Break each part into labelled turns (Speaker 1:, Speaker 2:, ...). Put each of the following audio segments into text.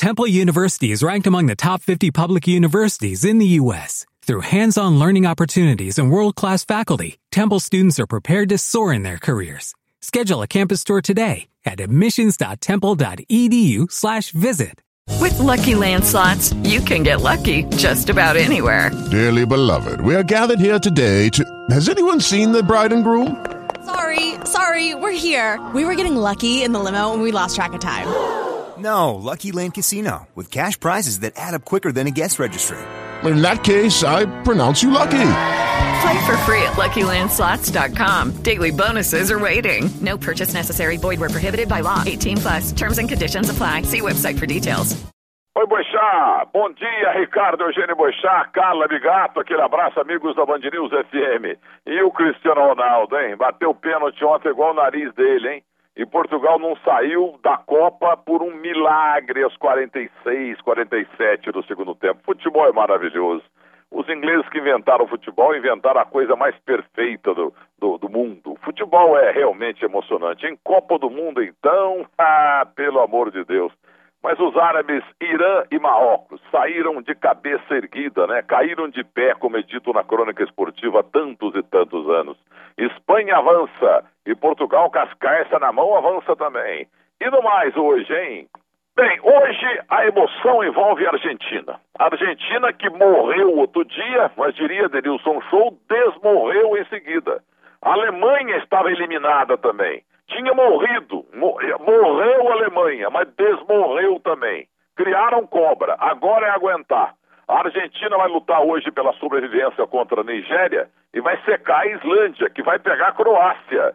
Speaker 1: Temple University is ranked among the top 50 public universities in the U.S. Through hands-on learning opportunities and world-class faculty, Temple students are prepared to soar in their careers. Schedule a campus tour today at admissions.temple.edu slash visit.
Speaker 2: With Lucky Land slots, you can get lucky just about anywhere.
Speaker 3: Dearly beloved, we are gathered here today to... Has anyone seen the bride and groom?
Speaker 4: Sorry, sorry, we're here. We were getting lucky in the limo and we lost track of time.
Speaker 5: No, Lucky Land Casino, with cash prizes that add up quicker than a guest registry.
Speaker 3: In that case, I pronounce you lucky.
Speaker 2: Play for free at LuckyLandSlots.com. Daily bonuses are waiting. No purchase necessary. Void where prohibited by law. 18 plus. Terms and conditions apply. See website for details.
Speaker 6: Oi, Boixá. Bom dia, Ricardo Eugênio Boixá, Carla Bigato. Aquele abraço, amigos da Band News FM. E o Cristiano Ronaldo, hein? Bateu pênalti ontem igual o nariz dele, hein? E Portugal não saiu da Copa por um milagre aos 46, 47 do segundo tempo. Futebol é maravilhoso. Os ingleses que inventaram o futebol inventaram a coisa mais perfeita do, do, do mundo. Futebol é realmente emocionante. Em Copa do Mundo, então, ah, pelo amor de Deus. Mas os árabes Irã e Marrocos saíram de cabeça erguida, né? Caíram de pé, como é dito na crônica esportiva há tantos e tantos anos. Espanha avança e Portugal cascaça na mão avança também. E no mais hoje, hein? Bem, hoje a emoção envolve a Argentina. A Argentina que morreu outro dia, mas diria Denilson Show, desmorreu em seguida. A Alemanha estava eliminada também. Tinha morrido, morreu a Alemanha, mas desmorreu também. Criaram cobra, agora é aguentar. A Argentina vai lutar hoje pela sobrevivência contra a Nigéria e vai secar a Islândia, que vai pegar a Croácia.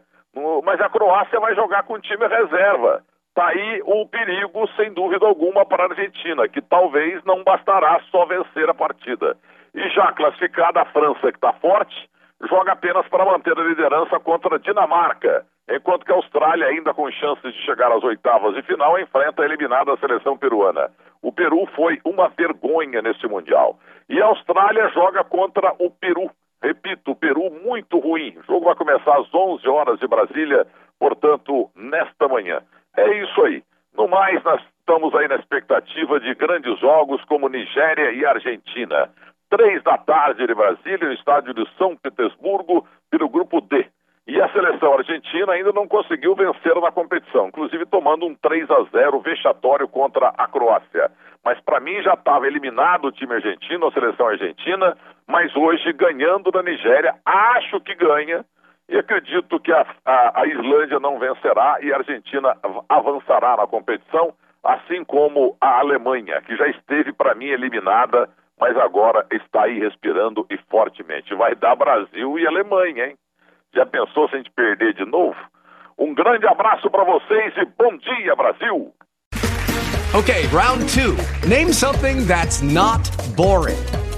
Speaker 6: Mas a Croácia vai jogar com o time reserva. Está aí o perigo, sem dúvida alguma, para a Argentina, que talvez não bastará só vencer a partida. E já classificada a França, que está forte, joga apenas para manter a liderança contra a Dinamarca, enquanto que a Austrália, ainda com chances de chegar às oitavas de final, enfrenta a eliminada seleção peruana. O Peru foi uma vergonha neste Mundial. E a Austrália joga contra o Peru. Repito, o Peru muito ruim. O jogo vai começar às 11 horas de Brasília, portanto, nesta manhã. É isso aí. No mais, nós estamos aí na expectativa de grandes jogos como Nigéria e Argentina. Três da tarde de Brasília, no estádio de São Petersburgo, pelo grupo D. E a seleção argentina ainda não conseguiu vencer na competição, inclusive tomando um 3 a 0 vexatório contra a Croácia. Mas para mim já estava eliminado o time argentino, a seleção argentina, mas hoje ganhando da Nigéria, acho que ganha, e acredito que a, a, a Islândia não vencerá e a Argentina avançará na competição, assim como a Alemanha, que já esteve para mim eliminada, mas agora está aí respirando e fortemente. Vai dar Brasil e Alemanha, hein? Já pensou se a gente perder de novo? Um grande abraço para vocês e bom dia, Brasil!
Speaker 7: Okay, round two. Name something that's not boring.